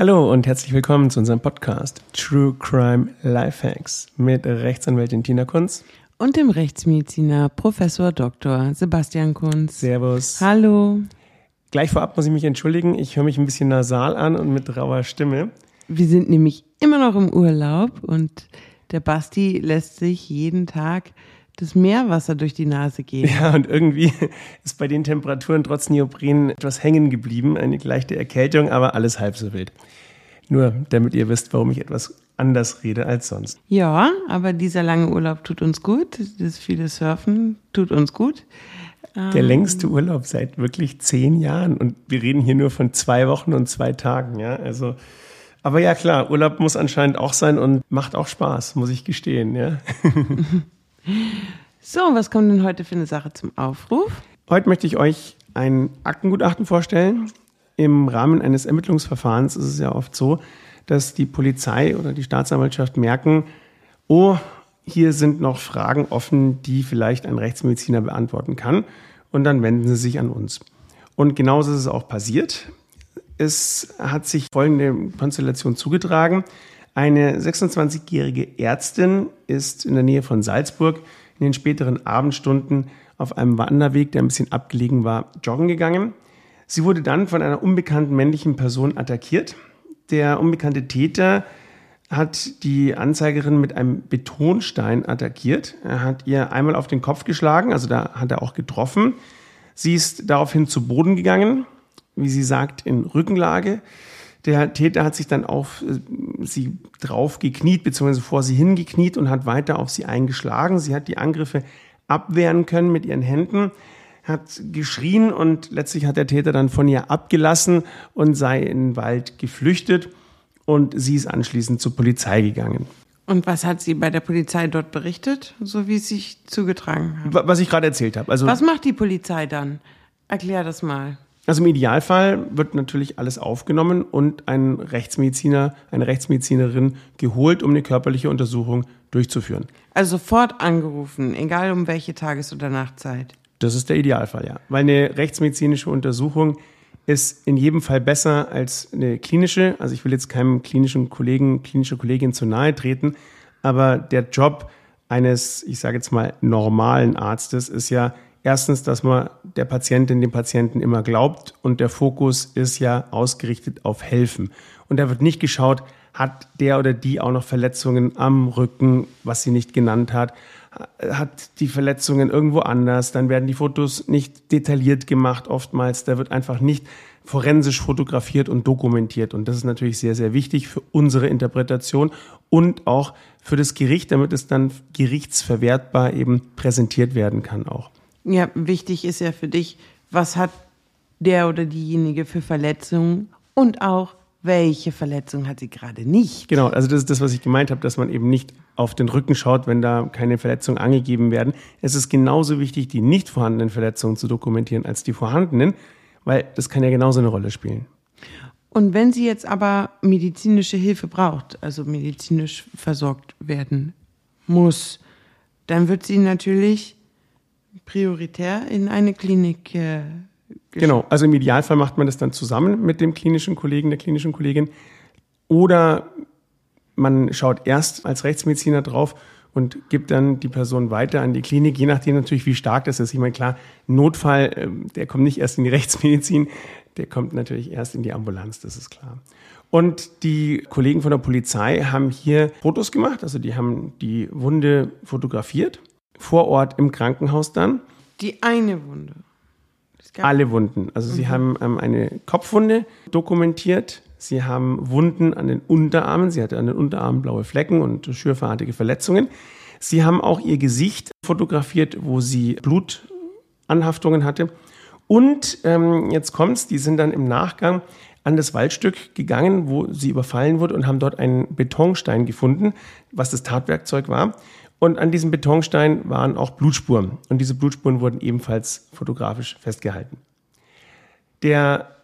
Hallo und herzlich willkommen zu unserem Podcast True Crime Lifehacks mit Rechtsanwältin Tina Kunz und dem Rechtsmediziner Professor Dr. Sebastian Kunz. Servus. Hallo. Gleich vorab muss ich mich entschuldigen, ich höre mich ein bisschen nasal an und mit rauer Stimme. Wir sind nämlich immer noch im Urlaub und der Basti lässt sich jeden Tag das Meerwasser durch die Nase gehen. Ja, und irgendwie ist bei den Temperaturen trotz Neopren etwas hängen geblieben, eine leichte Erkältung, aber alles halb so wild. Nur damit ihr wisst, warum ich etwas anders rede als sonst. Ja, aber dieser lange Urlaub tut uns gut. Das viele Surfen tut uns gut. Der ähm, längste Urlaub seit wirklich zehn Jahren. Und wir reden hier nur von zwei Wochen und zwei Tagen, ja. Also, aber ja, klar, Urlaub muss anscheinend auch sein und macht auch Spaß, muss ich gestehen, ja. so, was kommt denn heute für eine Sache zum Aufruf? Heute möchte ich euch ein Aktengutachten vorstellen. Im Rahmen eines Ermittlungsverfahrens ist es ja oft so, dass die Polizei oder die Staatsanwaltschaft merken, oh, hier sind noch Fragen offen, die vielleicht ein Rechtsmediziner beantworten kann. Und dann wenden sie sich an uns. Und genauso ist es auch passiert. Es hat sich folgende Konstellation zugetragen. Eine 26-jährige Ärztin ist in der Nähe von Salzburg in den späteren Abendstunden auf einem Wanderweg, der ein bisschen abgelegen war, joggen gegangen. Sie wurde dann von einer unbekannten männlichen Person attackiert. Der unbekannte Täter hat die Anzeigerin mit einem Betonstein attackiert. Er hat ihr einmal auf den Kopf geschlagen, also da hat er auch getroffen. Sie ist daraufhin zu Boden gegangen, wie sie sagt, in Rückenlage. Der Täter hat sich dann auf äh, sie drauf gekniet, beziehungsweise vor sie hingekniet und hat weiter auf sie eingeschlagen. Sie hat die Angriffe abwehren können mit ihren Händen, hat geschrien und letztlich hat der Täter dann von ihr abgelassen und sei in den Wald geflüchtet und sie ist anschließend zur Polizei gegangen. Und was hat sie bei der Polizei dort berichtet, so wie es sich zugetragen hat? Was ich gerade erzählt habe. Also was macht die Polizei dann? Erklär das mal. Also im Idealfall wird natürlich alles aufgenommen und ein Rechtsmediziner, eine Rechtsmedizinerin geholt, um eine körperliche Untersuchung durchzuführen. Also sofort angerufen, egal um welche Tages- oder Nachtzeit. Das ist der Idealfall, ja. Weil eine rechtsmedizinische Untersuchung ist in jedem Fall besser als eine klinische. Also ich will jetzt keinem klinischen Kollegen, klinische Kollegin zu nahe treten, aber der Job eines, ich sage jetzt mal, normalen Arztes ist ja erstens, dass man der Patientin, dem Patienten immer glaubt und der Fokus ist ja ausgerichtet auf Helfen. Und da wird nicht geschaut, hat der oder die auch noch Verletzungen am Rücken, was sie nicht genannt hat, hat die Verletzungen irgendwo anders, dann werden die Fotos nicht detailliert gemacht oftmals, da wird einfach nicht forensisch fotografiert und dokumentiert und das ist natürlich sehr, sehr wichtig für unsere Interpretation und auch für das Gericht, damit es dann gerichtsverwertbar eben präsentiert werden kann auch. Ja, wichtig ist ja für dich, was hat der oder diejenige für Verletzungen und auch welche Verletzung hat sie gerade nicht. Genau, also das ist das, was ich gemeint habe, dass man eben nicht auf den Rücken schaut, wenn da keine Verletzungen angegeben werden. Es ist genauso wichtig, die nicht vorhandenen Verletzungen zu dokumentieren als die vorhandenen, weil das kann ja genauso eine Rolle spielen. Und wenn sie jetzt aber medizinische Hilfe braucht, also medizinisch versorgt werden muss, dann wird sie natürlich prioritär in eine Klinik äh, Genau, also im Idealfall macht man das dann zusammen mit dem klinischen Kollegen, der klinischen Kollegin. Oder man schaut erst als Rechtsmediziner drauf und gibt dann die Person weiter an die Klinik, je nachdem natürlich, wie stark das ist. Ich meine, klar, Notfall, ähm, der kommt nicht erst in die Rechtsmedizin, der kommt natürlich erst in die Ambulanz, das ist klar. Und die Kollegen von der Polizei haben hier Fotos gemacht, also die haben die Wunde fotografiert, vor Ort im Krankenhaus dann. Die eine Wunde. Alle Wunden. Also mhm. sie haben ähm, eine Kopfwunde dokumentiert. Sie haben Wunden an den Unterarmen. Sie hatte an den Unterarmen blaue Flecken und schürferartige Verletzungen. Sie haben auch ihr Gesicht fotografiert, wo sie Blutanhaftungen hatte. Und ähm, jetzt kommt's, die sind dann im Nachgang an das Waldstück gegangen, wo sie überfallen wurde und haben dort einen Betonstein gefunden, was das Tatwerkzeug war. Und an diesem Betonstein waren auch Blutspuren. Und diese Blutspuren wurden ebenfalls fotografisch festgehalten. Der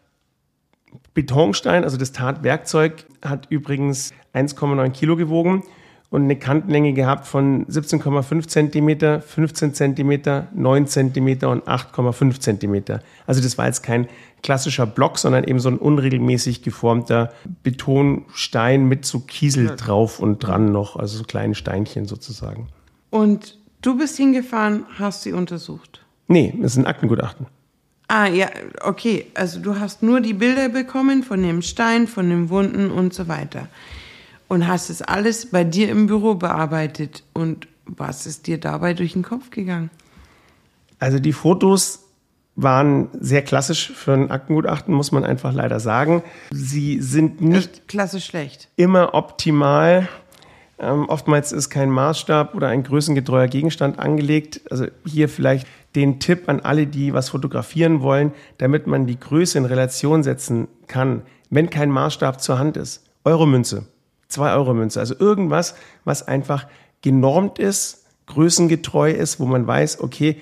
Betonstein, also das Tatwerkzeug, hat übrigens 1,9 Kilo gewogen und eine Kantenlänge gehabt von 17,5 Zentimeter, 15 Zentimeter, 9 Zentimeter und 8,5 Zentimeter. Also das war jetzt kein klassischer Block, sondern eben so ein unregelmäßig geformter Betonstein mit so Kiesel drauf und dran noch, also so kleine Steinchen sozusagen. Und du bist hingefahren, hast sie untersucht? Nee, das ist ein Aktengutachten. Ah, ja, okay. Also du hast nur die Bilder bekommen von dem Stein, von den Wunden und so weiter. Und hast es alles bei dir im Büro bearbeitet. Und was ist dir dabei durch den Kopf gegangen? Also die Fotos waren sehr klassisch für ein Aktengutachten, muss man einfach leider sagen. Sie sind nicht klassisch schlecht. Immer optimal. Ähm, oftmals ist kein Maßstab oder ein größengetreuer Gegenstand angelegt. Also hier vielleicht den Tipp an alle, die was fotografieren wollen, damit man die Größe in Relation setzen kann, wenn kein Maßstab zur Hand ist. Euromünze, 2 Euro Münze, also irgendwas, was einfach genormt ist, größengetreu ist, wo man weiß, okay,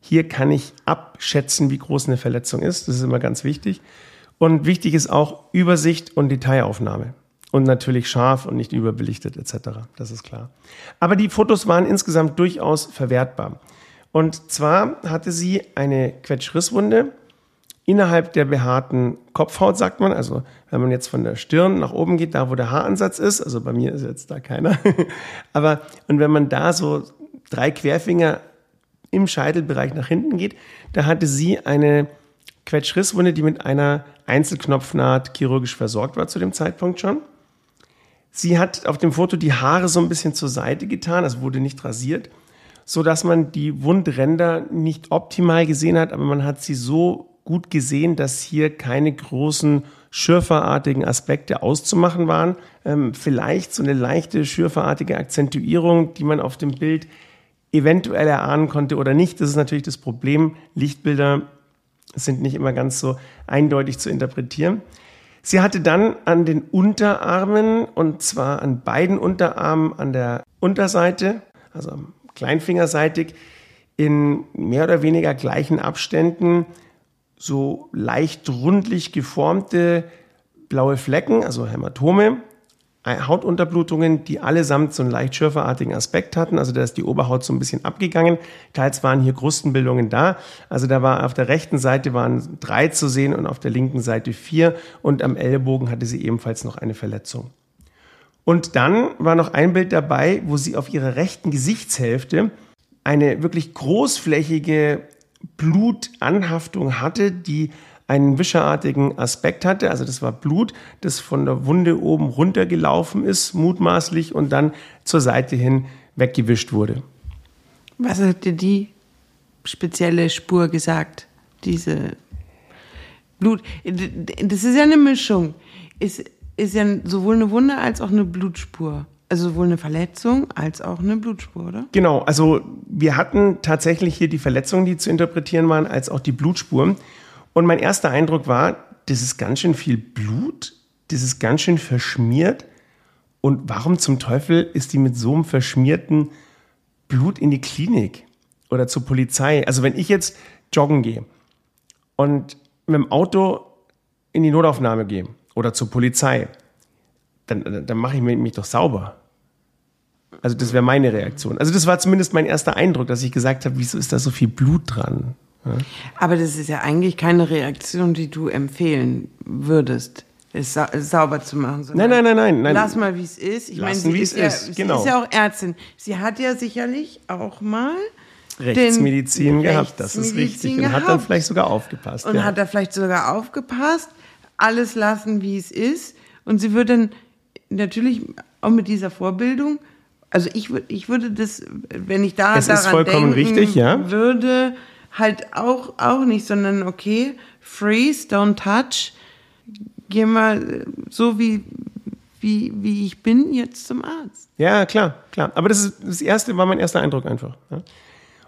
hier kann ich abschätzen, wie groß eine Verletzung ist. Das ist immer ganz wichtig. Und wichtig ist auch Übersicht und Detailaufnahme. Und natürlich scharf und nicht überbelichtet etc. Das ist klar. Aber die Fotos waren insgesamt durchaus verwertbar. Und zwar hatte sie eine Quetschrisswunde innerhalb der behaarten Kopfhaut, sagt man. Also wenn man jetzt von der Stirn nach oben geht, da wo der Haaransatz ist, also bei mir ist jetzt da keiner, aber und wenn man da so drei Querfinger im Scheitelbereich nach hinten geht, da hatte sie eine Quetschrisswunde, die mit einer Einzelknopfnaht chirurgisch versorgt war zu dem Zeitpunkt schon. Sie hat auf dem Foto die Haare so ein bisschen zur Seite getan, es wurde nicht rasiert so dass man die Wundränder nicht optimal gesehen hat, aber man hat sie so gut gesehen, dass hier keine großen schürferartigen Aspekte auszumachen waren. Ähm, vielleicht so eine leichte schürferartige Akzentuierung, die man auf dem Bild eventuell erahnen konnte oder nicht. Das ist natürlich das Problem. Lichtbilder sind nicht immer ganz so eindeutig zu interpretieren. Sie hatte dann an den Unterarmen, und zwar an beiden Unterarmen an der Unterseite, also kleinfingerseitig in mehr oder weniger gleichen Abständen so leicht rundlich geformte blaue Flecken, also Hämatome, Hautunterblutungen, die allesamt so einen leicht schürferartigen Aspekt hatten. Also da ist die Oberhaut so ein bisschen abgegangen. Teils waren hier Krustenbildungen da. Also da war auf der rechten Seite waren drei zu sehen und auf der linken Seite vier. Und am Ellbogen hatte sie ebenfalls noch eine Verletzung. Und dann war noch ein Bild dabei, wo sie auf ihrer rechten Gesichtshälfte eine wirklich großflächige Blutanhaftung hatte, die einen wischerartigen Aspekt hatte. Also das war Blut, das von der Wunde oben runtergelaufen ist, mutmaßlich, und dann zur Seite hin weggewischt wurde. Was hat dir die spezielle Spur gesagt? Diese Blut. Das ist ja eine Mischung. Ist, ist ja sowohl eine Wunde als auch eine Blutspur. Also sowohl eine Verletzung als auch eine Blutspur, oder? Genau, also wir hatten tatsächlich hier die Verletzungen, die zu interpretieren waren, als auch die Blutspuren. Und mein erster Eindruck war, das ist ganz schön viel Blut, das ist ganz schön verschmiert. Und warum zum Teufel ist die mit so einem verschmierten Blut in die Klinik oder zur Polizei? Also wenn ich jetzt joggen gehe und mit dem Auto in die Notaufnahme gehe oder zur Polizei, dann, dann mache ich mich doch sauber. Also das wäre meine Reaktion. Also das war zumindest mein erster Eindruck, dass ich gesagt habe, wieso ist da so viel Blut dran? Ja. Aber das ist ja eigentlich keine Reaktion, die du empfehlen würdest, es sa sauber zu machen. Nein, nein, nein, nein, nein. Lass mal, wie es ist. Ich meine, sie, ist, ja, ist. Genau. sie ist ja auch Ärztin. Sie hat ja sicherlich auch mal Rechtsmedizin gehabt, das ist richtig. Und hat dann vielleicht sogar aufgepasst. Und ja. hat da vielleicht sogar aufgepasst, alles lassen, wie es ist. Und sie würde dann natürlich auch mit dieser Vorbildung, also ich, ich würde das, wenn ich da es daran ist vollkommen denken richtig, ja. würde, halt auch, auch nicht, sondern okay, freeze, don't touch, geh mal so wie, wie, wie ich bin jetzt zum Arzt. Ja, klar, klar. Aber das, ist, das erste war mein erster Eindruck einfach. Ja.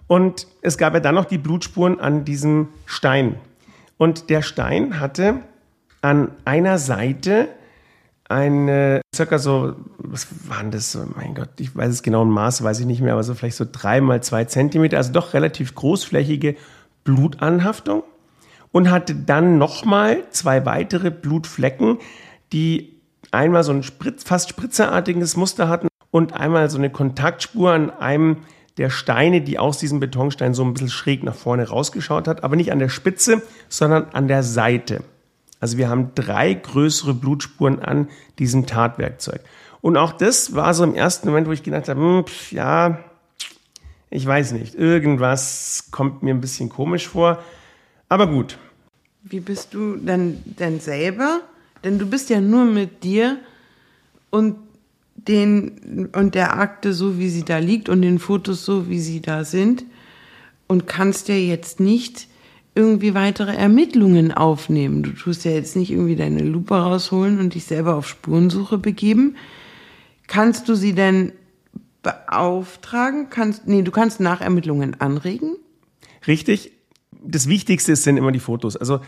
Und es gab ja dann noch die Blutspuren an diesem Stein. Und der Stein hatte an einer Seite eine circa so, was waren das? Mein Gott, ich weiß es genau, ein Maß weiß ich nicht mehr, aber so vielleicht so drei mal zwei Zentimeter, also doch relativ großflächige Blutanhaftung und hatte dann nochmal zwei weitere Blutflecken, die einmal so ein Spritz, fast spritzerartiges Muster hatten und einmal so eine Kontaktspur an einem der Steine, die aus diesem Betonstein so ein bisschen schräg nach vorne rausgeschaut hat, aber nicht an der Spitze, sondern an der Seite. Also wir haben drei größere Blutspuren an diesem Tatwerkzeug. Und auch das war so im ersten Moment, wo ich gedacht habe, hm, pf, ja, ich weiß nicht, irgendwas kommt mir ein bisschen komisch vor. Aber gut. Wie bist du denn, denn selber? Denn du bist ja nur mit dir und den und der Akte so, wie sie da liegt und den Fotos so, wie sie da sind und kannst ja jetzt nicht irgendwie weitere Ermittlungen aufnehmen. Du tust ja jetzt nicht irgendwie deine Lupe rausholen und dich selber auf Spurensuche begeben. Kannst du sie denn beauftragen? Kannst, nee, du kannst Nachermittlungen anregen? Richtig. Das Wichtigste sind immer die Fotos. Also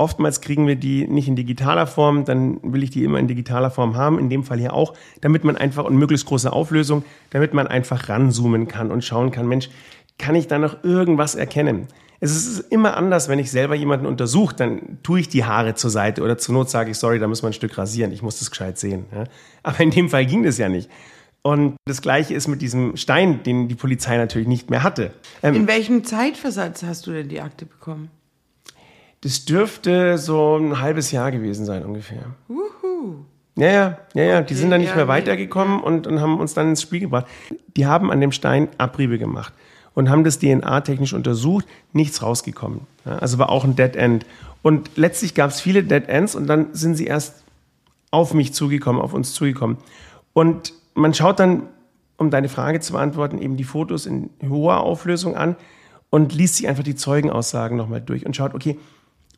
Oftmals kriegen wir die nicht in digitaler Form, dann will ich die immer in digitaler Form haben, in dem Fall hier auch, damit man einfach und möglichst große Auflösung, damit man einfach ranzoomen kann und schauen kann, Mensch, kann ich da noch irgendwas erkennen? Es ist immer anders, wenn ich selber jemanden untersuche, dann tue ich die Haare zur Seite oder zur Not sage ich, sorry, da müssen wir ein Stück rasieren, ich muss das gescheit sehen. Aber in dem Fall ging das ja nicht. Und das Gleiche ist mit diesem Stein, den die Polizei natürlich nicht mehr hatte. Ähm, in welchem Zeitversatz hast du denn die Akte bekommen? Das dürfte so ein halbes Jahr gewesen sein ungefähr. Wuhu. Ja, ja, ja, ja. Die sind dann nicht mehr weitergekommen und, und haben uns dann ins Spiel gebracht. Die haben an dem Stein Abriebe gemacht und haben das DNA-technisch untersucht, nichts rausgekommen. Also war auch ein Dead End. Und letztlich gab es viele Dead Ends und dann sind sie erst auf mich zugekommen, auf uns zugekommen. Und man schaut dann, um deine Frage zu beantworten, eben die Fotos in hoher Auflösung an und liest sich einfach die Zeugenaussagen nochmal durch und schaut, okay,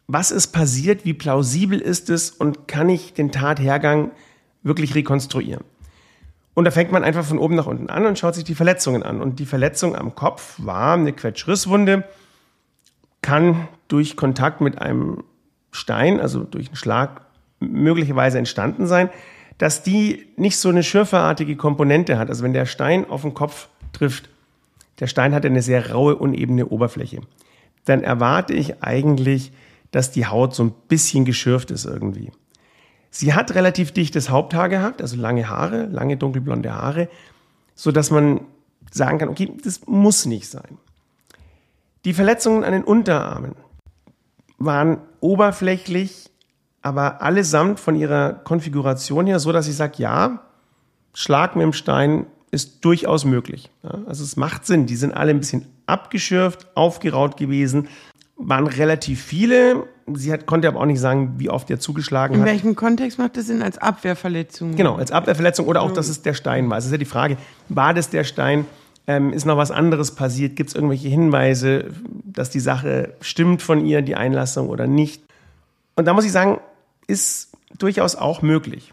was ist passiert, wie plausibel ist es und kann ich den Tathergang wirklich rekonstruieren. Und da fängt man einfach von oben nach unten an und schaut sich die Verletzungen an. Und die Verletzung am Kopf war eine Quetschrisswunde, kann durch Kontakt mit einem Stein, also durch einen Schlag, möglicherweise entstanden sein, dass die nicht so eine schürferartige Komponente hat. Also wenn der Stein auf den Kopf trifft, der Stein hat eine sehr raue, unebene Oberfläche, dann erwarte ich eigentlich, dass die Haut so ein bisschen geschürft ist irgendwie. Sie hat relativ dichtes Haupthaar gehabt, also lange Haare, lange dunkelblonde Haare, so dass man sagen kann, okay, das muss nicht sein. Die Verletzungen an den Unterarmen waren oberflächlich, aber allesamt von ihrer Konfiguration her so, dass ich sage, ja, Schlag mit dem Stein ist durchaus möglich. also es macht Sinn. Die sind alle ein bisschen abgeschürft, aufgeraut gewesen waren relativ viele. Sie hat, konnte aber auch nicht sagen, wie oft er zugeschlagen In hat. In welchem Kontext macht das Sinn? Als Abwehrverletzung? Genau, als Abwehrverletzung oder auch, dass es der Stein war. Es ist ja die Frage, war das der Stein? Ähm, ist noch was anderes passiert? Gibt es irgendwelche Hinweise, dass die Sache stimmt von ihr, die Einlassung oder nicht? Und da muss ich sagen, ist durchaus auch möglich.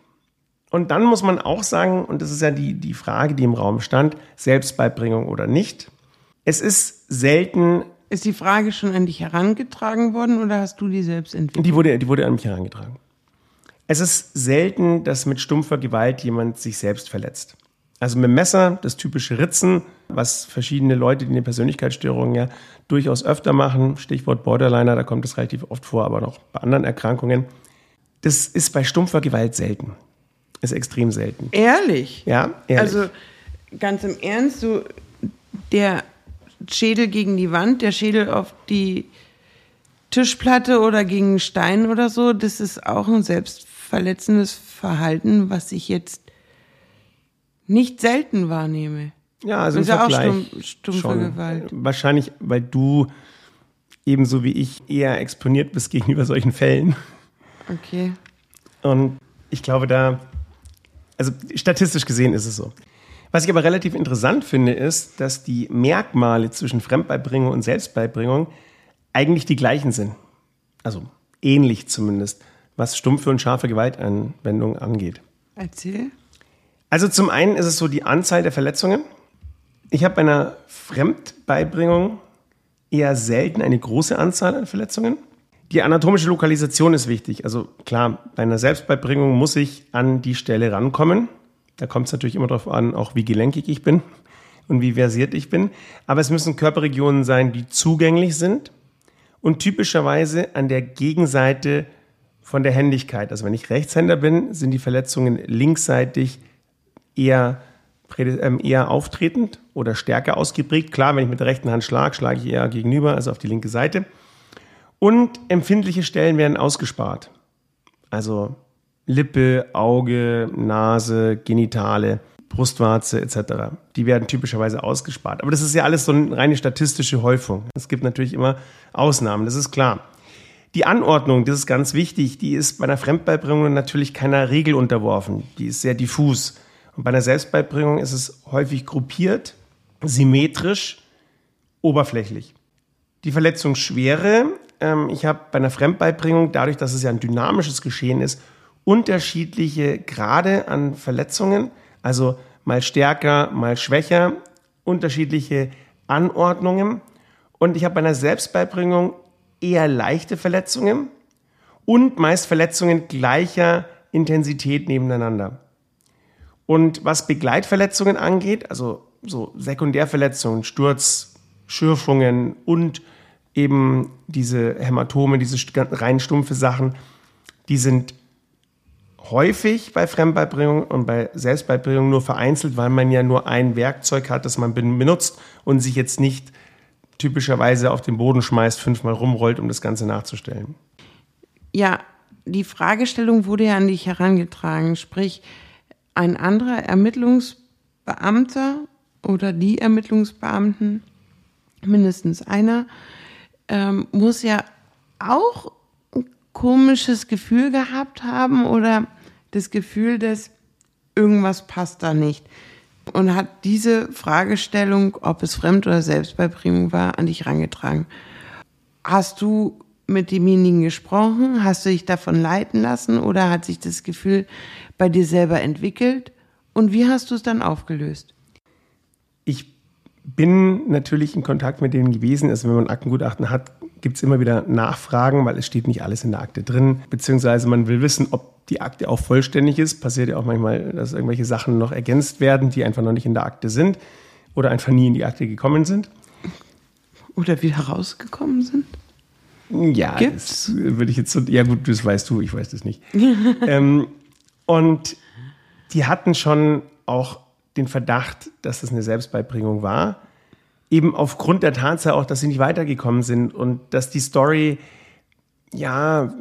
Und dann muss man auch sagen, und das ist ja die, die Frage, die im Raum stand, Selbstbeibringung oder nicht. Es ist selten ist die Frage schon an dich herangetragen worden oder hast du die selbst entwickelt? Die wurde, die wurde an mich herangetragen. Es ist selten, dass mit stumpfer Gewalt jemand sich selbst verletzt. Also mit dem Messer, das typische Ritzen, was verschiedene Leute, die eine Persönlichkeitsstörung ja durchaus öfter machen, Stichwort Borderliner, da kommt es relativ oft vor, aber noch bei anderen Erkrankungen. Das ist bei stumpfer Gewalt selten. Ist extrem selten. Ehrlich? Ja, ehrlich. Also ganz im Ernst, so der Schädel gegen die Wand, der Schädel auf die Tischplatte oder gegen einen Stein oder so, das ist auch ein selbstverletzendes Verhalten, was ich jetzt nicht selten wahrnehme. Ja, also ist ja auch stumpf, stumpfe schon. Gewalt. Wahrscheinlich, weil du ebenso wie ich eher exponiert bist gegenüber solchen Fällen. Okay. Und ich glaube, da, also statistisch gesehen ist es so. Was ich aber relativ interessant finde, ist, dass die Merkmale zwischen Fremdbeibringung und Selbstbeibringung eigentlich die gleichen sind. Also ähnlich zumindest, was stumpfe und scharfe Gewaltanwendung angeht. Erzähl. Also zum einen ist es so die Anzahl der Verletzungen. Ich habe bei einer Fremdbeibringung eher selten eine große Anzahl an Verletzungen. Die anatomische Lokalisation ist wichtig. Also klar, bei einer Selbstbeibringung muss ich an die Stelle rankommen. Da kommt es natürlich immer darauf an, auch wie gelenkig ich bin und wie versiert ich bin. Aber es müssen Körperregionen sein, die zugänglich sind und typischerweise an der Gegenseite von der Händigkeit. Also wenn ich Rechtshänder bin, sind die Verletzungen linksseitig eher ähm, eher auftretend oder stärker ausgeprägt. Klar, wenn ich mit der rechten Hand schlage, schlage ich eher gegenüber, also auf die linke Seite. Und empfindliche Stellen werden ausgespart. Also Lippe, Auge, Nase, Genitale, Brustwarze etc. Die werden typischerweise ausgespart. Aber das ist ja alles so eine reine statistische Häufung. Es gibt natürlich immer Ausnahmen, das ist klar. Die Anordnung, das ist ganz wichtig, die ist bei einer Fremdbeibringung natürlich keiner Regel unterworfen. Die ist sehr diffus. Und bei einer Selbstbeibringung ist es häufig gruppiert, symmetrisch, oberflächlich. Die Verletzungsschwere, ähm, ich habe bei einer Fremdbeibringung, dadurch, dass es ja ein dynamisches Geschehen ist, unterschiedliche Grade an Verletzungen, also mal stärker, mal schwächer, unterschiedliche Anordnungen. Und ich habe bei einer Selbstbeibringung eher leichte Verletzungen und meist Verletzungen gleicher Intensität nebeneinander. Und was Begleitverletzungen angeht, also so Sekundärverletzungen, Sturz, Schürfungen und eben diese Hämatome, diese rein stumpfe Sachen, die sind häufig bei Fremdbeibringung und bei Selbstbeibringung nur vereinzelt, weil man ja nur ein Werkzeug hat, das man benutzt und sich jetzt nicht typischerweise auf den Boden schmeißt, fünfmal rumrollt, um das Ganze nachzustellen. Ja, die Fragestellung wurde ja an dich herangetragen, sprich ein anderer Ermittlungsbeamter oder die Ermittlungsbeamten, mindestens einer, ähm, muss ja auch ein komisches Gefühl gehabt haben oder das Gefühl, dass irgendwas passt da nicht. Und hat diese Fragestellung, ob es Fremd- oder Selbstbeibringung war, an dich herangetragen. Hast du mit demjenigen gesprochen? Hast du dich davon leiten lassen oder hat sich das Gefühl bei dir selber entwickelt? Und wie hast du es dann aufgelöst? Ich bin natürlich in Kontakt mit denen gewesen. Also wenn man Aktengutachten hat, gibt es immer wieder Nachfragen, weil es steht nicht alles in der Akte drin. Beziehungsweise man will wissen, ob die Akte auch vollständig ist. Passiert ja auch manchmal, dass irgendwelche Sachen noch ergänzt werden, die einfach noch nicht in der Akte sind oder einfach nie in die Akte gekommen sind. Oder wieder rausgekommen sind? Ja, Gibt's? das würde ich jetzt so, ja gut, das weißt du, ich weiß das nicht. ähm, und die hatten schon auch den Verdacht, dass das eine Selbstbeibringung war. Eben aufgrund der Tatsache auch, dass sie nicht weitergekommen sind und dass die Story ja,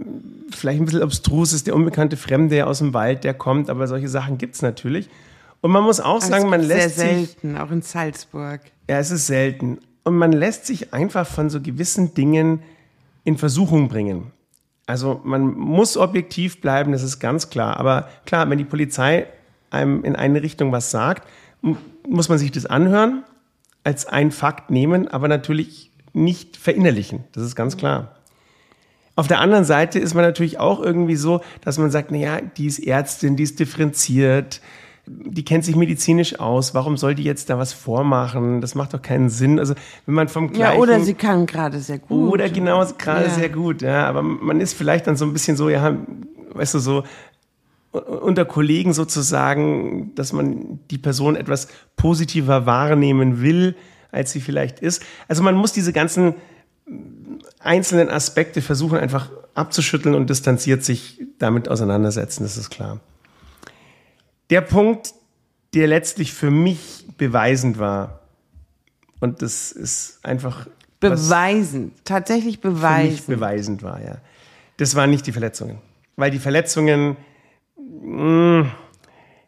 vielleicht ein bisschen obstrus ist, der unbekannte Fremde aus dem Wald, der kommt, aber solche Sachen gibt es natürlich. Und man muss auch sagen, man lässt sehr selten, sich, auch in Salzburg. Ja, es ist selten. Und man lässt sich einfach von so gewissen Dingen in Versuchung bringen. Also man muss objektiv bleiben, das ist ganz klar. Aber klar, wenn die Polizei einem in eine Richtung was sagt, muss man sich das anhören, als ein Fakt nehmen, aber natürlich nicht verinnerlichen. Das ist ganz klar. Auf der anderen Seite ist man natürlich auch irgendwie so, dass man sagt, naja, die ist Ärztin, die ist differenziert, die kennt sich medizinisch aus, warum soll die jetzt da was vormachen? Das macht doch keinen Sinn. Also wenn man vom gleichen... Ja, oder sie kann gerade sehr gut. Oder genau, gerade ja. sehr gut, ja. Aber man ist vielleicht dann so ein bisschen so, ja, weißt du, so unter Kollegen sozusagen, dass man die Person etwas positiver wahrnehmen will, als sie vielleicht ist. Also man muss diese ganzen einzelnen Aspekte versuchen einfach abzuschütteln und distanziert sich damit auseinandersetzen, das ist klar. Der Punkt, der letztlich für mich beweisend war, und das ist einfach. Beweisend, tatsächlich beweisend. Für mich beweisend war, ja. Das waren nicht die Verletzungen. Weil die Verletzungen, mm,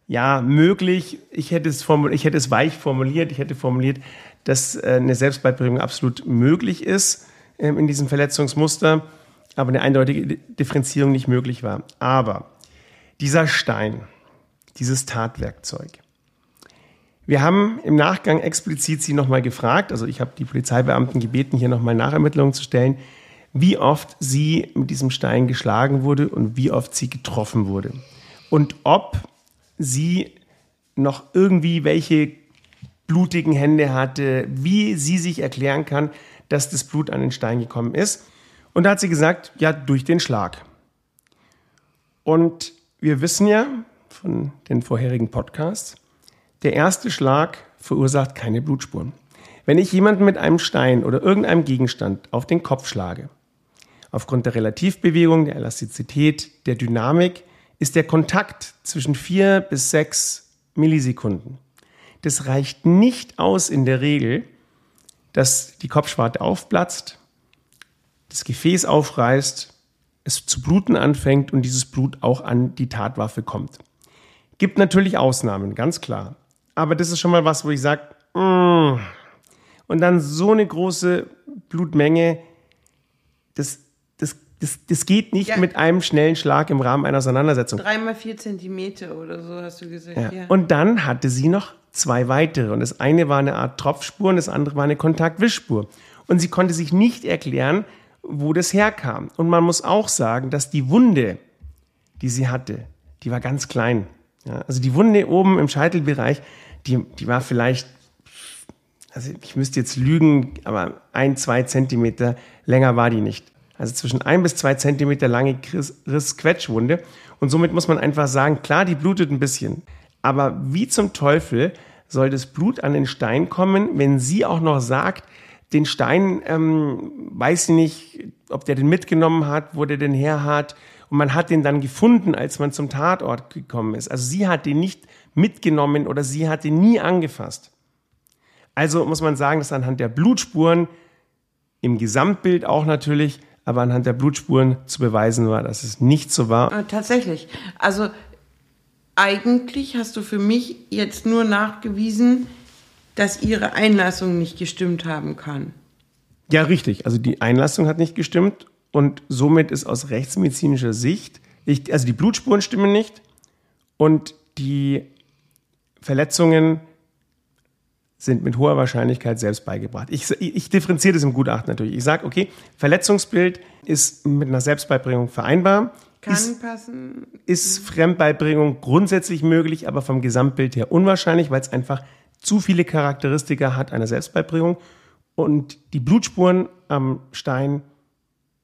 ja, möglich, ich hätte, es ich hätte es weich formuliert, ich hätte formuliert, dass äh, eine Selbstbeibringung absolut möglich ist ähm, in diesem Verletzungsmuster, aber eine eindeutige Differenzierung nicht möglich war. Aber dieser Stein, dieses Tatwerkzeug, wir haben im Nachgang explizit sie nochmal gefragt, also ich habe die Polizeibeamten gebeten, hier nochmal Nachermittlungen zu stellen, wie oft sie mit diesem Stein geschlagen wurde und wie oft sie getroffen wurde. Und ob sie noch irgendwie welche blutigen Hände hatte, wie sie sich erklären kann, dass das Blut an den Stein gekommen ist. Und da hat sie gesagt, ja, durch den Schlag. Und wir wissen ja von den vorherigen Podcasts, der erste Schlag verursacht keine Blutspuren. Wenn ich jemanden mit einem Stein oder irgendeinem Gegenstand auf den Kopf schlage, aufgrund der Relativbewegung, der Elastizität, der Dynamik, ist der Kontakt zwischen vier bis sechs Millisekunden. das reicht nicht aus in der Regel, dass die Kopfschwarte aufplatzt, das Gefäß aufreißt, es zu bluten anfängt und dieses Blut auch an die Tatwaffe kommt. Gibt natürlich Ausnahmen, ganz klar. Aber das ist schon mal was, wo ich sage, mm. und dann so eine große Blutmenge, das, das, das, geht nicht ja. mit einem schnellen Schlag im Rahmen einer Auseinandersetzung. Dreimal vier Zentimeter oder so hast du gesagt. Ja. Ja. Und dann hatte sie noch zwei weitere. Und das eine war eine Art Tropfspur und das andere war eine Kontaktwischspur. Und sie konnte sich nicht erklären, wo das herkam. Und man muss auch sagen, dass die Wunde, die sie hatte, die war ganz klein. Also die Wunde oben im Scheitelbereich, die, die war vielleicht, also ich müsste jetzt lügen, aber ein, zwei Zentimeter länger war die nicht. Also zwischen ein bis zwei Zentimeter lange Riss-Quetschwunde. Und somit muss man einfach sagen, klar, die blutet ein bisschen. Aber wie zum Teufel soll das Blut an den Stein kommen, wenn sie auch noch sagt, den Stein, ähm, weiß sie nicht, ob der den mitgenommen hat, wo der den her hat. Und man hat den dann gefunden, als man zum Tatort gekommen ist. Also sie hat den nicht mitgenommen oder sie hat den nie angefasst. Also muss man sagen, dass anhand der Blutspuren im Gesamtbild auch natürlich, aber anhand der Blutspuren zu beweisen war, dass es nicht so war. Äh, tatsächlich. Also eigentlich hast du für mich jetzt nur nachgewiesen, dass ihre Einlassung nicht gestimmt haben kann. Ja, richtig. Also die Einlassung hat nicht gestimmt und somit ist aus rechtsmedizinischer Sicht, ich, also die Blutspuren stimmen nicht und die Verletzungen sind mit hoher Wahrscheinlichkeit selbst beigebracht. Ich, ich differenziere das im Gutachten natürlich. Ich sage, okay, Verletzungsbild ist mit einer Selbstbeibringung vereinbar. Kann ist, passen. Ist Fremdbeibringung grundsätzlich möglich, aber vom Gesamtbild her unwahrscheinlich, weil es einfach zu viele Charakteristika hat einer Selbstbeibringung. Und die Blutspuren am Stein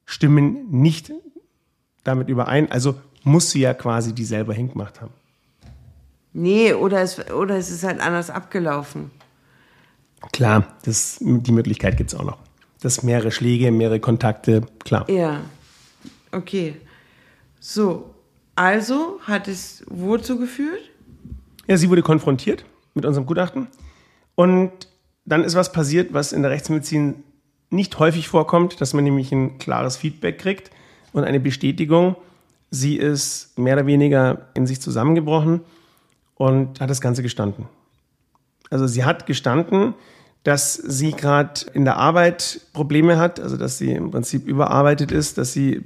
stimmen nicht damit überein. Also muss sie ja quasi die selber hingemacht haben. Nee, oder es, oder es ist halt anders abgelaufen. Klar, das, die Möglichkeit gibt es auch noch. Das mehrere Schläge, mehrere Kontakte, klar. Ja, okay. So, also hat es wozu geführt? Ja, sie wurde konfrontiert mit unserem Gutachten. Und dann ist was passiert, was in der Rechtsmedizin nicht häufig vorkommt, dass man nämlich ein klares Feedback kriegt und eine Bestätigung. Sie ist mehr oder weniger in sich zusammengebrochen und hat das Ganze gestanden. Also sie hat gestanden, dass sie gerade in der Arbeit Probleme hat, also dass sie im Prinzip überarbeitet ist, dass sie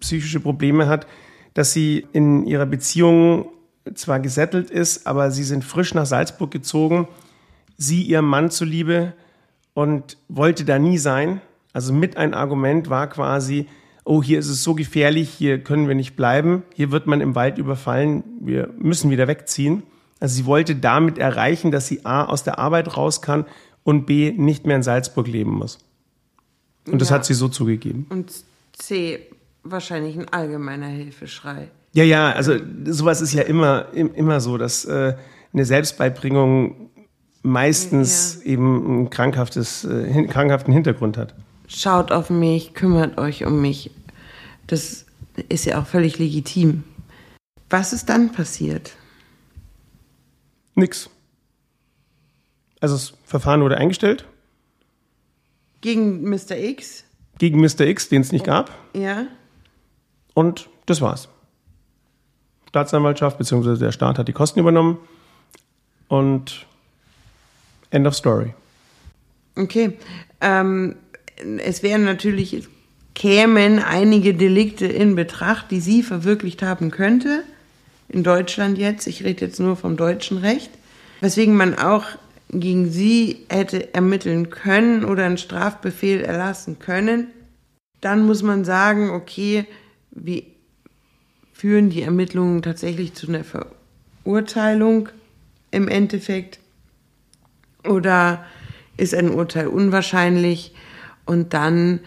psychische Probleme hat, dass sie in ihrer Beziehung zwar gesettelt ist, aber sie sind frisch nach Salzburg gezogen, sie ihrem Mann zuliebe und wollte da nie sein. Also mit ein Argument war quasi, oh, hier ist es so gefährlich, hier können wir nicht bleiben, hier wird man im Wald überfallen, wir müssen wieder wegziehen. Also sie wollte damit erreichen, dass sie A aus der Arbeit raus kann und B nicht mehr in Salzburg leben muss. Und das hat sie so zugegeben. Und C wahrscheinlich ein allgemeiner Hilfeschrei. Ja, ja, also sowas ist ja immer, immer so, dass äh, eine Selbstbeibringung meistens ja. eben einen krankhaftes, äh, krankhaften Hintergrund hat. Schaut auf mich, kümmert euch um mich. Das ist ja auch völlig legitim. Was ist dann passiert? Nix. Also das Verfahren wurde eingestellt. Gegen Mr. X? Gegen Mr. X, den es nicht gab. Ja. Und das war's. Staatsanwaltschaft bzw. der Staat hat die Kosten übernommen und End of Story. Okay. Ähm, es wären natürlich, kämen einige Delikte in Betracht, die sie verwirklicht haben könnte. In Deutschland jetzt. Ich rede jetzt nur vom deutschen Recht. Weswegen man auch gegen sie hätte ermitteln können oder einen Strafbefehl erlassen können. Dann muss man sagen, okay, wie führen die Ermittlungen tatsächlich zu einer Verurteilung im Endeffekt oder ist ein Urteil unwahrscheinlich und dann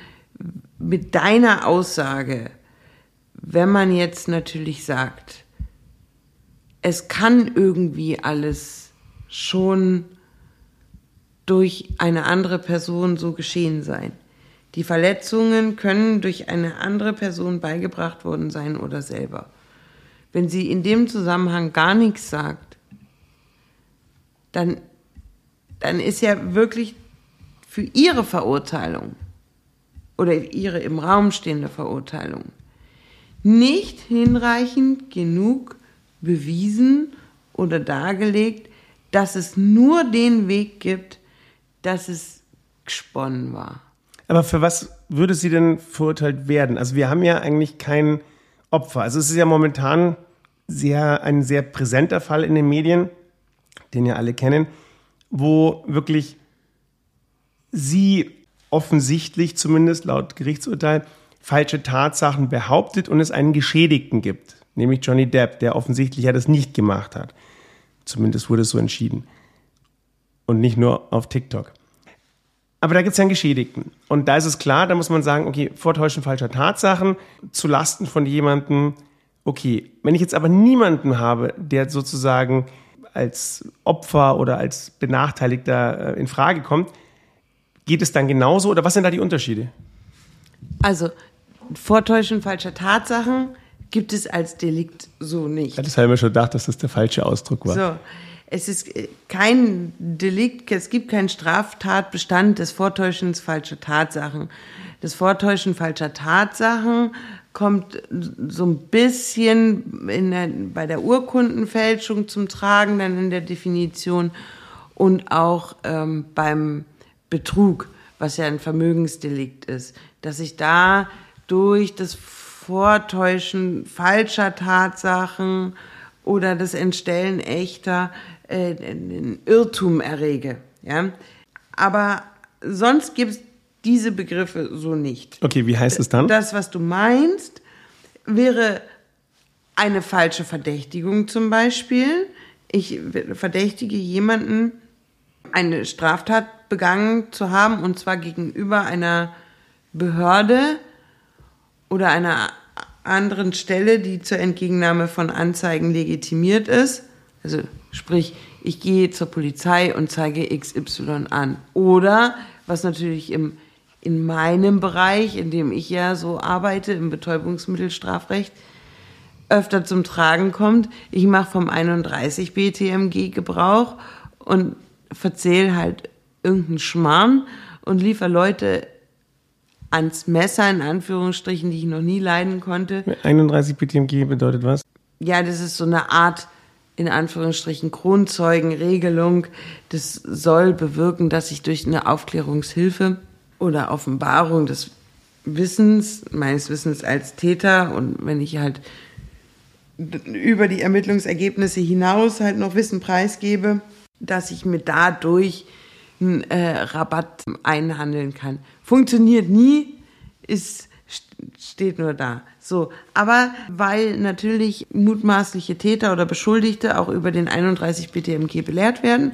mit deiner Aussage, wenn man jetzt natürlich sagt, es kann irgendwie alles schon durch eine andere Person so geschehen sein. Die Verletzungen können durch eine andere Person beigebracht worden sein oder selber. Wenn sie in dem Zusammenhang gar nichts sagt, dann dann ist ja wirklich für ihre Verurteilung oder ihre im Raum stehende Verurteilung nicht hinreichend genug bewiesen oder dargelegt, dass es nur den Weg gibt, dass es gesponnen war. Aber für was würde sie denn verurteilt werden? Also wir haben ja eigentlich kein Opfer. Also es ist ja momentan sehr, ein sehr präsenter Fall in den Medien, den ja alle kennen, wo wirklich sie offensichtlich, zumindest laut Gerichtsurteil, falsche Tatsachen behauptet und es einen Geschädigten gibt, nämlich Johnny Depp, der offensichtlich ja das nicht gemacht hat. Zumindest wurde es so entschieden. Und nicht nur auf TikTok. Aber da gibt es ja einen Geschädigten. Und da ist es klar, da muss man sagen, okay, Vortäuschen falscher Tatsachen zu Lasten von jemandem, okay. Wenn ich jetzt aber niemanden habe, der sozusagen als Opfer oder als Benachteiligter äh, in Frage kommt, geht es dann genauso oder was sind da die Unterschiede? Also, Vortäuschen falscher Tatsachen gibt es als Delikt so nicht. Das habe ich mir schon gedacht, dass das der falsche Ausdruck war. So. Es ist äh, kein Delikt, es gibt keinen Straftatbestand des Vortäuschens falscher Tatsachen. Das Vortäuschen falscher Tatsachen kommt so ein bisschen der, bei der Urkundenfälschung zum Tragen, dann in der Definition und auch ähm, beim Betrug, was ja ein Vermögensdelikt ist, dass ich da durch das Vortäuschen falscher Tatsachen oder das Entstellen echter äh, Irrtum errege. Ja? Aber sonst gibt es diese Begriffe so nicht. Okay, wie heißt es dann? Das, was du meinst, wäre eine falsche Verdächtigung zum Beispiel. Ich verdächtige jemanden, eine Straftat begangen zu haben, und zwar gegenüber einer Behörde oder einer anderen Stelle, die zur Entgegennahme von Anzeigen legitimiert ist. Also Sprich, ich gehe zur Polizei und zeige XY an. Oder, was natürlich im, in meinem Bereich, in dem ich ja so arbeite, im Betäubungsmittelstrafrecht, öfter zum Tragen kommt, ich mache vom 31 BTMG Gebrauch und verzähle halt irgendeinen Schmarrn und liefere Leute ans Messer, in Anführungsstrichen, die ich noch nie leiden konnte. 31 BTMG bedeutet was? Ja, das ist so eine Art in Anführungsstrichen Kronzeugenregelung. Das soll bewirken, dass ich durch eine Aufklärungshilfe oder Offenbarung des Wissens, meines Wissens als Täter und wenn ich halt über die Ermittlungsergebnisse hinaus halt noch Wissen preisgebe, dass ich mir dadurch einen äh, Rabatt einhandeln kann. Funktioniert nie, ist, steht nur da. So, aber weil natürlich mutmaßliche Täter oder Beschuldigte auch über den 31 BTMG belehrt werden,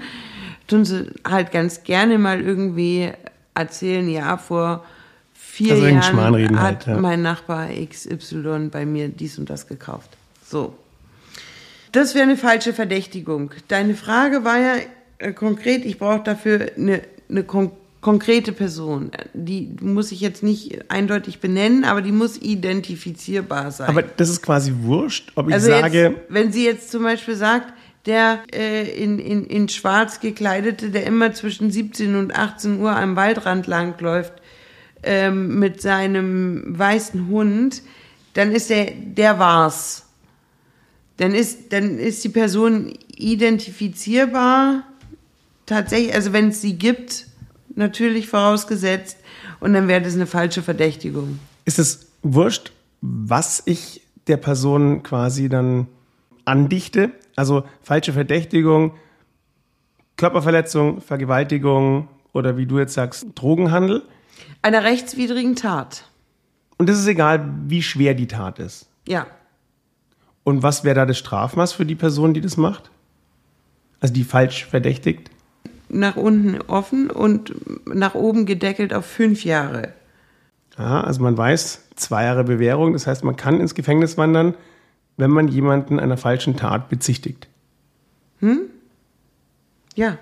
tun sie halt ganz gerne mal irgendwie erzählen, ja, vor vier also Jahren hat halt, ja. mein Nachbar XY bei mir dies und das gekauft. So. Das wäre eine falsche Verdächtigung. Deine Frage war ja äh, konkret, ich brauche dafür eine, eine konkrete Person. Die muss ich jetzt nicht eindeutig benennen, aber die muss identifizierbar sein. Aber das ist quasi wurscht, ob ich also sage. Jetzt, wenn sie jetzt zum Beispiel sagt, der äh, in, in, in schwarz gekleidete, der immer zwischen 17 und 18 Uhr am Waldrand langläuft ähm, mit seinem weißen Hund, dann ist der, der war's. Dann ist, dann ist die Person identifizierbar. Tatsächlich, also wenn es sie gibt, natürlich vorausgesetzt. Und dann wäre das eine falsche Verdächtigung. Ist es wurscht, was ich der Person quasi dann andichte? Also falsche Verdächtigung, Körperverletzung, Vergewaltigung oder wie du jetzt sagst, Drogenhandel? Einer rechtswidrigen Tat. Und es ist egal, wie schwer die Tat ist. Ja. Und was wäre da das Strafmaß für die Person, die das macht? Also die falsch verdächtigt? Nach unten offen und nach oben gedeckelt auf fünf Jahre. Ja, also man weiß, zwei Jahre Bewährung, das heißt, man kann ins Gefängnis wandern, wenn man jemanden einer falschen Tat bezichtigt. Hm? Ja.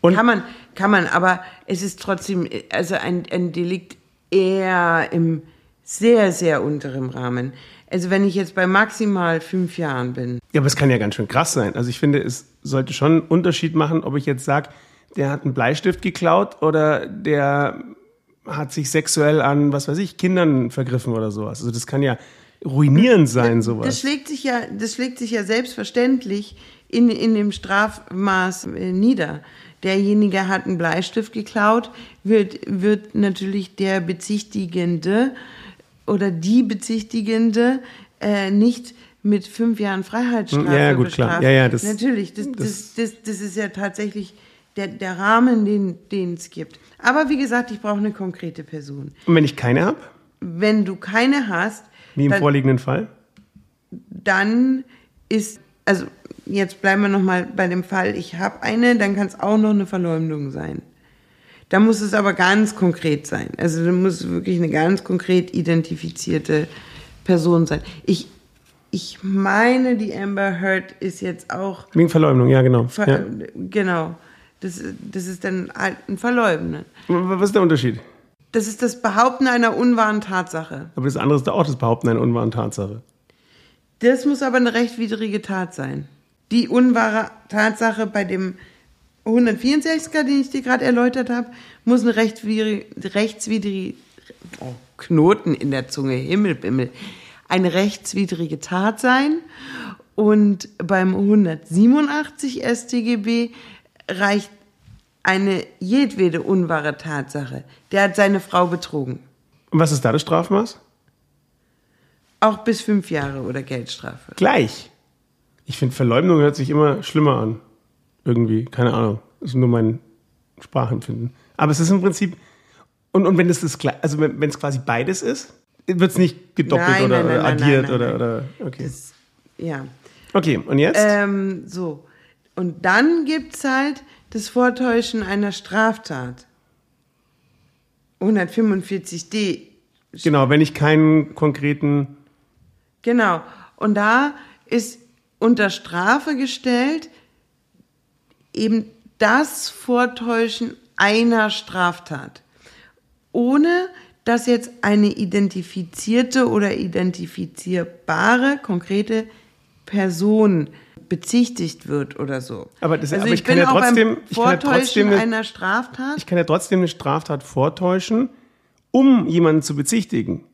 Und kann man, kann man, aber es ist trotzdem, also ein, ein Delikt eher im sehr, sehr unteren Rahmen. Also wenn ich jetzt bei maximal fünf Jahren bin. Ja, aber es kann ja ganz schön krass sein. Also ich finde, es sollte schon einen Unterschied machen, ob ich jetzt sage, der hat einen Bleistift geklaut oder der hat sich sexuell an, was weiß ich, Kindern vergriffen oder sowas. Also das kann ja ruinierend sein, sowas. Das schlägt sich ja, das schlägt sich ja selbstverständlich in, in dem Strafmaß äh, nieder. Derjenige hat einen Bleistift geklaut, wird, wird natürlich der Bezichtigende oder die Bezichtigende äh, nicht mit fünf Jahren Freiheitsstrafe Ja, gut, bestraft. klar. Ja, ja, das- natürlich, das, das, das, das ist ja tatsächlich der, der Rahmen, den es gibt. Aber wie gesagt, ich brauche eine konkrete Person. Und wenn ich keine habe, Wenn du keine hast, wie im dann, vorliegenden Fall? dann ist, also jetzt bleiben wir nochmal bei dem Fall, ich habe eine, dann kann es auch noch eine Verleumdung sein. Da muss es aber ganz konkret sein. Also da muss wirklich eine ganz konkret identifizierte Person sein. Ich, ich meine, die Amber Heard ist jetzt auch, Wegen Verleumdung, ja, genau. ver Ja. genau, das, das ist dann halt ein Verleugnen. Was ist der Unterschied? Das ist das Behaupten einer unwahren Tatsache. Aber das andere ist auch das Behaupten einer unwahren Tatsache. Das muss aber eine rechtwidrige Tat sein. Die unwahre Tatsache bei dem 164er, den ich dir gerade erläutert habe, muss eine rechtswidrige, rechtswidrige oh, Knoten in der Zunge, Himmelbimmel, eine rechtswidrige Tat sein. Und beim 187 StGB reicht eine jedwede unwahre Tatsache. Der hat seine Frau betrogen. Und was ist da das Strafmaß? Auch bis fünf Jahre oder Geldstrafe. Gleich. Ich finde, Verleumdung hört sich immer schlimmer an. Irgendwie, keine Ahnung. Das ist nur mein Sprachempfinden. Aber es ist im Prinzip, und, und wenn es das, also wenn es quasi beides ist, wird es nicht gedoppelt Nein, oder, nein, oder nein, addiert oder, oder, okay. Das, ja. Okay, und jetzt? Ähm, so. Und dann gibt's halt das Vortäuschen einer Straftat. 145d. genau, wenn ich keinen konkreten, Genau. Und da ist unter Strafe gestellt eben das Vortäuschen einer Straftat. Ohne dass jetzt eine identifizierte oder identifizierbare konkrete Person bezichtigt wird oder so. Aber das- also aber ich, ich kann ja trotzdem- ich kann ja Vortäuschen trotzdem eine- einer Straftat. ich kann ja trotzdem eine Straftat vortäuschen, um jemanden zu bezichtigen.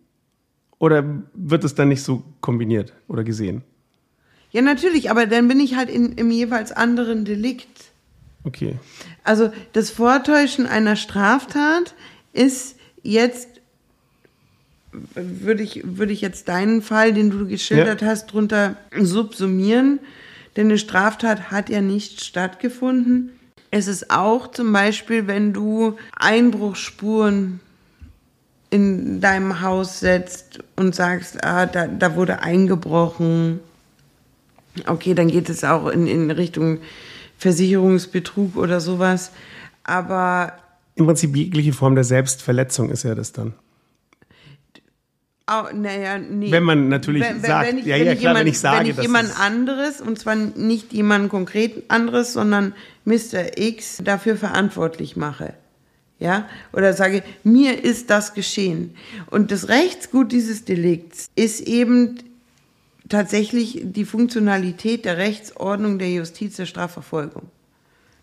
Oder wird es dann nicht so kombiniert oder gesehen? Ja, natürlich, aber dann bin ich halt in, im jeweils anderen Delikt. Okay. Also das Vortäuschen einer Straftat ist jetzt, würde ich, würde ich jetzt deinen Fall, den du geschildert hast, drunter subsumieren. Denn eine Straftat hat ja nicht stattgefunden. Es ist auch zum Beispiel, wenn du Einbruchsspuren in deinem Haus setzt und sagst, ah, da, da wurde eingebrochen. Okay, dann geht es auch in, in Richtung Versicherungsbetrug oder sowas. Aber Im Prinzip jegliche Form der Selbstverletzung ist ja das dann. Au, naja, nee. Wenn man natürlich sagt, wenn ich, ja, wenn ja, klar, jemand, wenn ich sage, wenn ich jemand es- anderes, und zwar nicht jemand konkret anderes, sondern Mr. X dafür verantwortlich mache. Ja? Oder sage, mir ist das geschehen. Und das Rechtsgut dieses Delikts ist eben tatsächlich die Funktionalität der Rechtsordnung der Justiz der Strafverfolgung.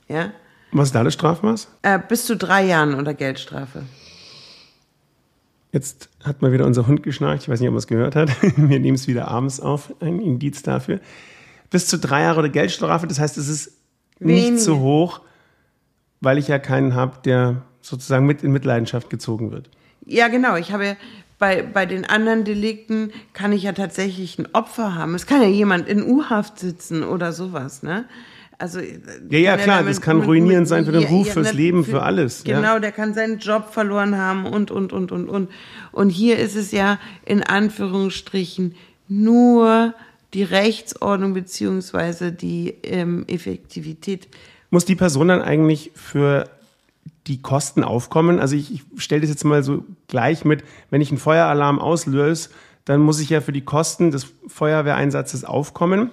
Ja? Was ist da das Strafmaß? Äh, bis zu drei Jahren unter Geldstrafe. Jetzt hat mal wieder unser Hund geschnarcht. Ich weiß nicht, ob man es gehört hat. Wir nehmen es wieder abends auf. Ein Indiz dafür. Bis zu drei Jahre oder Geldstrafe. Das heißt, es ist Wenige. nicht so hoch, weil ich ja keinen habe, der sozusagen mit in Mitleidenschaft gezogen wird. Ja, genau. Ich habe bei, bei den anderen Delikten kann ich ja tatsächlich ein Opfer haben. Es kann ja jemand in U-Haft sitzen oder sowas, ne? Also, Ja, ja, klar, das kann ruinierend sein für den Ruf, fürs ne, Leben, für alles, ja. Genau, der kann seinen Job verloren haben und, und, und, und, und. Und hier ist es ja in Anführungsstrichen nur die Rechtsordnung beziehungsweise die ähm, Effektivität. Muss die Person dann eigentlich für die Kosten aufkommen? Also ich, ich stelle das jetzt mal so gleich mit, wenn ich einen Feueralarm auslöse, dann muss ich ja für die Kosten des Feuerwehreinsatzes aufkommen.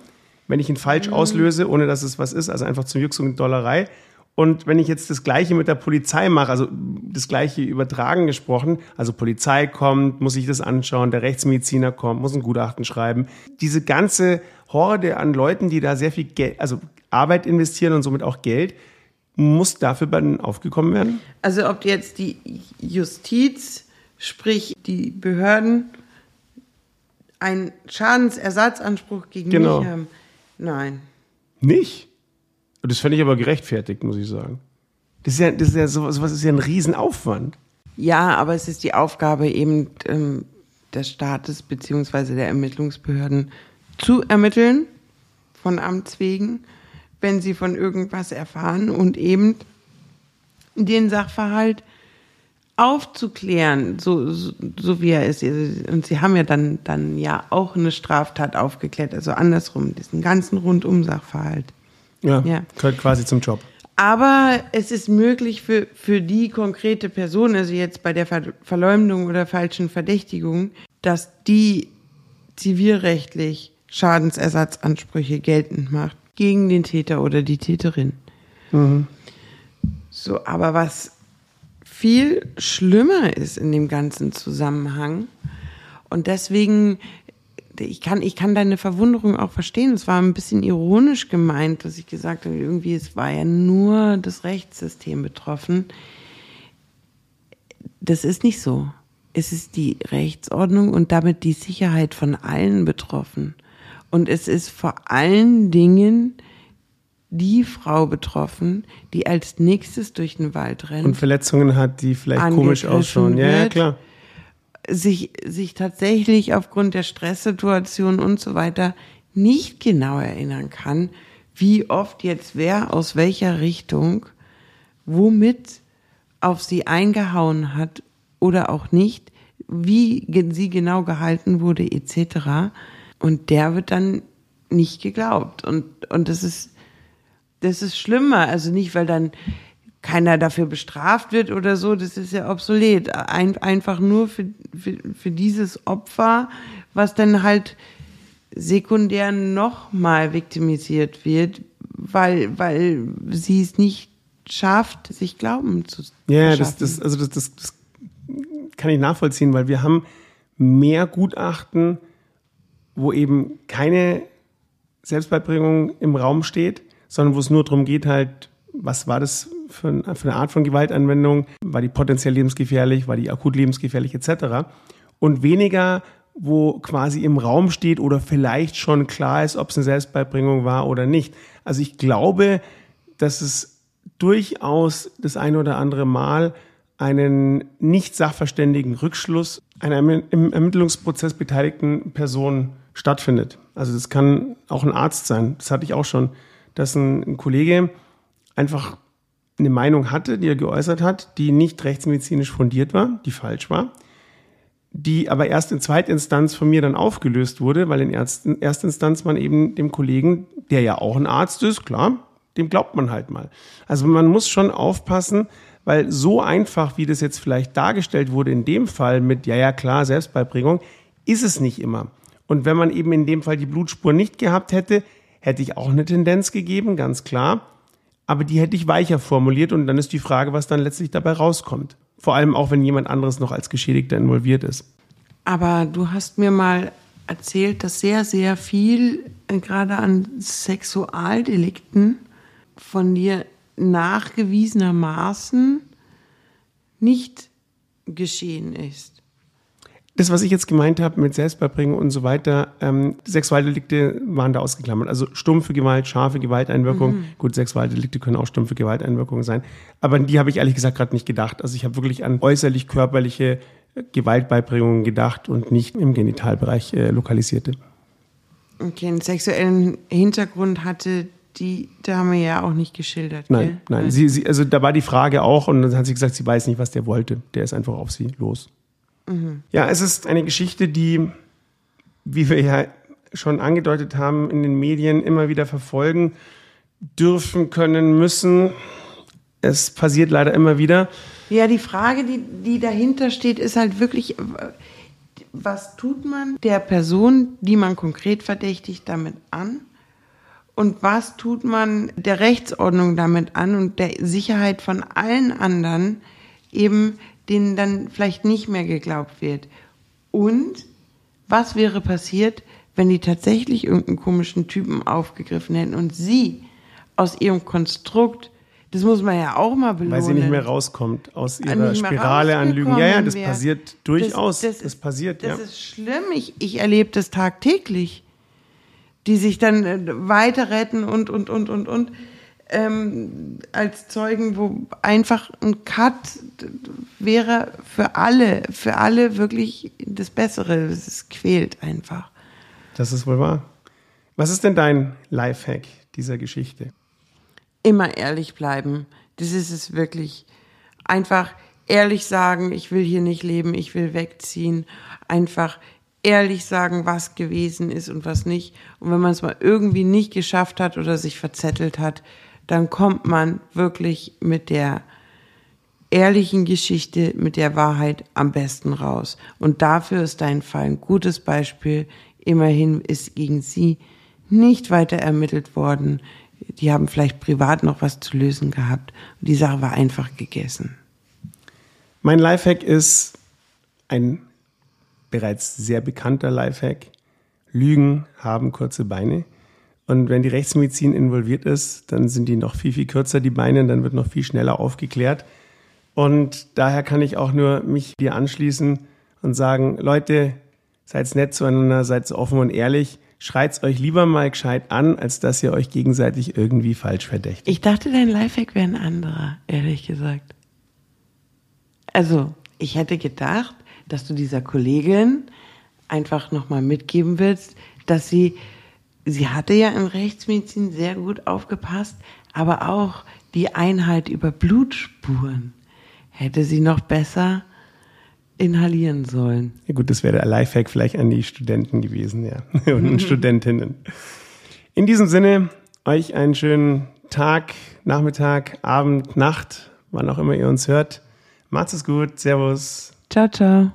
Wenn ich ihn falsch auslöse, ohne dass es was ist, also einfach zum Jux und Dollerei. Und wenn ich jetzt das Gleiche mit der Polizei mache, also das Gleiche übertragen gesprochen, also Polizei kommt, muss sich das anschauen, der Rechtsmediziner kommt, muss ein Gutachten schreiben. Diese ganze Horde an Leuten, die da sehr viel Geld, also Arbeit investieren und somit auch Geld, muss dafür bei denen aufgekommen werden? Also ob jetzt die Justiz, sprich die Behörden, einen Schadensersatzanspruch gegen Genau. mich haben? Nein. Nicht? Das fände ich aber gerechtfertigt, muss ich sagen. Das ist ja, das ist ja sowas, sowas ist ja ein Riesenaufwand. Ja, aber es ist die Aufgabe eben ähm, des Staates beziehungsweise der Ermittlungsbehörden zu ermitteln von Amts wegen, wenn sie von irgendwas erfahren und eben den Sachverhalt aufzuklären, so, so, so wie er ist. Und sie haben ja dann, dann ja auch eine Straftat aufgeklärt, also andersrum, diesen ganzen Rundum-Sachverhalt. Ja, Ja. gehört quasi zum Job. Aber es ist möglich für, für die konkrete Person, also jetzt bei der Ver Verleumdung oder falschen Verdächtigung, dass die zivilrechtlich Schadensersatzansprüche geltend macht gegen den Täter oder die Täterin. So, aber was viel schlimmer ist in dem ganzen Zusammenhang und deswegen ich kann, ich kann deine Verwunderung auch verstehen. Es war ein bisschen ironisch gemeint, dass ich gesagt habe, irgendwie, es war ja nur das Rechtssystem betroffen. Das ist nicht so. Es ist die Rechtsordnung und damit die Sicherheit von allen betroffen. Und es ist vor allen Dingen die Frau betroffen, die als nächstes durch den Wald rennt Und Verletzungen hat, die vielleicht komisch ausschauen. Ja, ja, klar. sich, sich tatsächlich aufgrund der Stresssituation und so weiter nicht genau erinnern kann, wie oft jetzt wer aus welcher Richtung womit auf sie eingehauen hat oder auch nicht, wie sie genau gehalten wurde etc. Und der wird dann nicht geglaubt. Und, und das ist, das ist schlimmer. Also nicht, weil dann keiner dafür bestraft wird oder so, das ist ja obsolet. Ein, einfach nur für, für, für dieses Opfer, was dann halt sekundär nochmal viktimisiert wird, weil, weil sie es nicht schafft, sich Glauben zu Ja, das, das, also das, das, das kann ich nachvollziehen, weil wir haben mehr Gutachten, wo eben keine Selbstbeibringung im Raum steht, sondern wo es nur darum geht, halt, was war das für, ein, für eine Art von Gewaltanwendung? War die potenziell lebensgefährlich? War die akut lebensgefährlich etc.? Und weniger, wo quasi im Raum steht oder vielleicht schon klar ist, ob es eine Selbstbeibringung war oder nicht. Also ich glaube, dass es durchaus das eine oder andere Mal einen nicht sachverständigen Rückschluss einer im Ermittlungsprozess beteiligten Person stattfindet. Also das kann auch ein Arzt sein. Das hatte ich auch schon, dass ein, ein Kollege einfach eine Meinung hatte, die er geäußert hat, die nicht rechtsmedizinisch fundiert war, die falsch war, die aber erst in Zweitinstanz von mir dann aufgelöst wurde, weil in Erst- Erstinstanz man eben dem Kollegen, der ja auch ein Arzt ist, klar, dem glaubt man halt mal. Also man muss schon aufpassen, weil so einfach, wie das jetzt vielleicht dargestellt wurde in dem Fall mit, ja, ja, klar, Selbstbeibringung, ist es nicht immer. Und wenn man eben in dem Fall die Blutspur nicht gehabt hätte, hätte ich auch eine Tendenz gegeben, ganz klar. Aber die hätte ich weicher formuliert und dann ist die Frage, was dann letztlich dabei rauskommt. Vor allem auch, wenn jemand anderes noch als Geschädigter involviert ist. Aber du hast mir mal erzählt, dass sehr, sehr viel äh, gerade an Sexualdelikten von dir nachgewiesenermaßen nicht geschehen ist. Das, was ich jetzt gemeint habe mit Selbstbeibringung und so weiter, ähm, Sexualdelikte waren da ausgeklammert. Also stumpfe Gewalt, scharfe Gewalteinwirkung. Gut, Sexualdelikte können auch stumpfe Gewalteinwirkungen sein. Aber an die habe ich ehrlich gesagt gerade nicht gedacht. Also ich habe wirklich an äußerlich körperliche äh, Gewaltbeibringungen gedacht und nicht im Genitalbereich äh, lokalisierte. Okay, einen sexuellen Hintergrund hatte die Dame ja auch nicht geschildert. Nein, gell? nein. Sie, sie, also da war die Frage auch und dann hat sie gesagt, sie weiß nicht, was der wollte. Der ist einfach auf sie los. Ja, es ist eine Geschichte, die, wie wir ja schon angedeutet haben, in den Medien immer wieder verfolgen dürfen, können, müssen. Es passiert leider immer wieder. Ja, die Frage, die, die dahinter steht, ist halt wirklich, was tut man der Person, die man konkret verdächtigt, damit an? Und was tut man der Rechtsordnung damit an und der Sicherheit von allen anderen, eben denen dann vielleicht nicht mehr geglaubt wird? Und was wäre passiert, wenn die tatsächlich irgendeinen komischen Typen aufgegriffen hätten und sie aus ihrem Konstrukt Das muss man ja auch mal belohnen. Weil sie nicht mehr rauskommt aus ihrer Spirale an Lügen. Ja, ja, das wär. passiert durchaus. Das, Das, das ist- passiert, Das ja. ist schlimm. Ich, ich erlebe das tagtäglich. Die sich dann äh, weiter retten und, und, und, und, und. Ähm, als Zeugen, wo einfach ein Cut wäre für alle, für alle wirklich das Bessere. Es quält einfach. Das ist wohl wahr. Was ist denn dein Lifehack dieser Geschichte? immer ehrlich bleiben. Das ist es wirklich. Einfach ehrlich sagen, ich will hier nicht leben, ich will wegziehen. Einfach ehrlich sagen, was gewesen ist und was nicht. Und wenn man es mal irgendwie nicht geschafft hat oder sich verzettelt hat, dann kommt man wirklich mit der ehrlichen Geschichte, mit der Wahrheit am besten raus. Und dafür ist dein Fall ein gutes Beispiel. Immerhin ist gegen sie nicht weiter ermittelt worden. Die haben vielleicht privat noch was zu lösen gehabt. Und die Sache war einfach gegessen. Mein Lifehack ist ein bereits sehr bekannter Lifehack. Lügen haben kurze Beine. Und wenn die Rechtsmedizin involviert ist, dann sind die noch viel, viel kürzer, die Beine, dann wird noch viel schneller aufgeklärt. Und daher kann ich auch nur mich dir anschließen und sagen, Leute, seid nett zueinander, seid offen und ehrlich. Schreit's euch lieber mal gescheit an, als dass ihr euch gegenseitig irgendwie falsch verdächtigt. Ich dachte, dein Lifehack wäre ein anderer, ehrlich gesagt. Also, ich hätte gedacht, dass du dieser Kollegin einfach nochmal mitgeben willst, dass sie, sie hatte ja in Rechtsmedizin sehr gut aufgepasst, aber auch die Einheit über Blutspuren hätte sie noch besser inhalieren sollen. Ja gut, das wäre der Lifehack vielleicht an die Studenten gewesen, ja. Und Studentinnen. In diesem Sinne, euch einen schönen Tag, Nachmittag, Abend, Nacht, wann auch immer ihr uns hört. Macht's es gut. Servus. Ciao, ciao.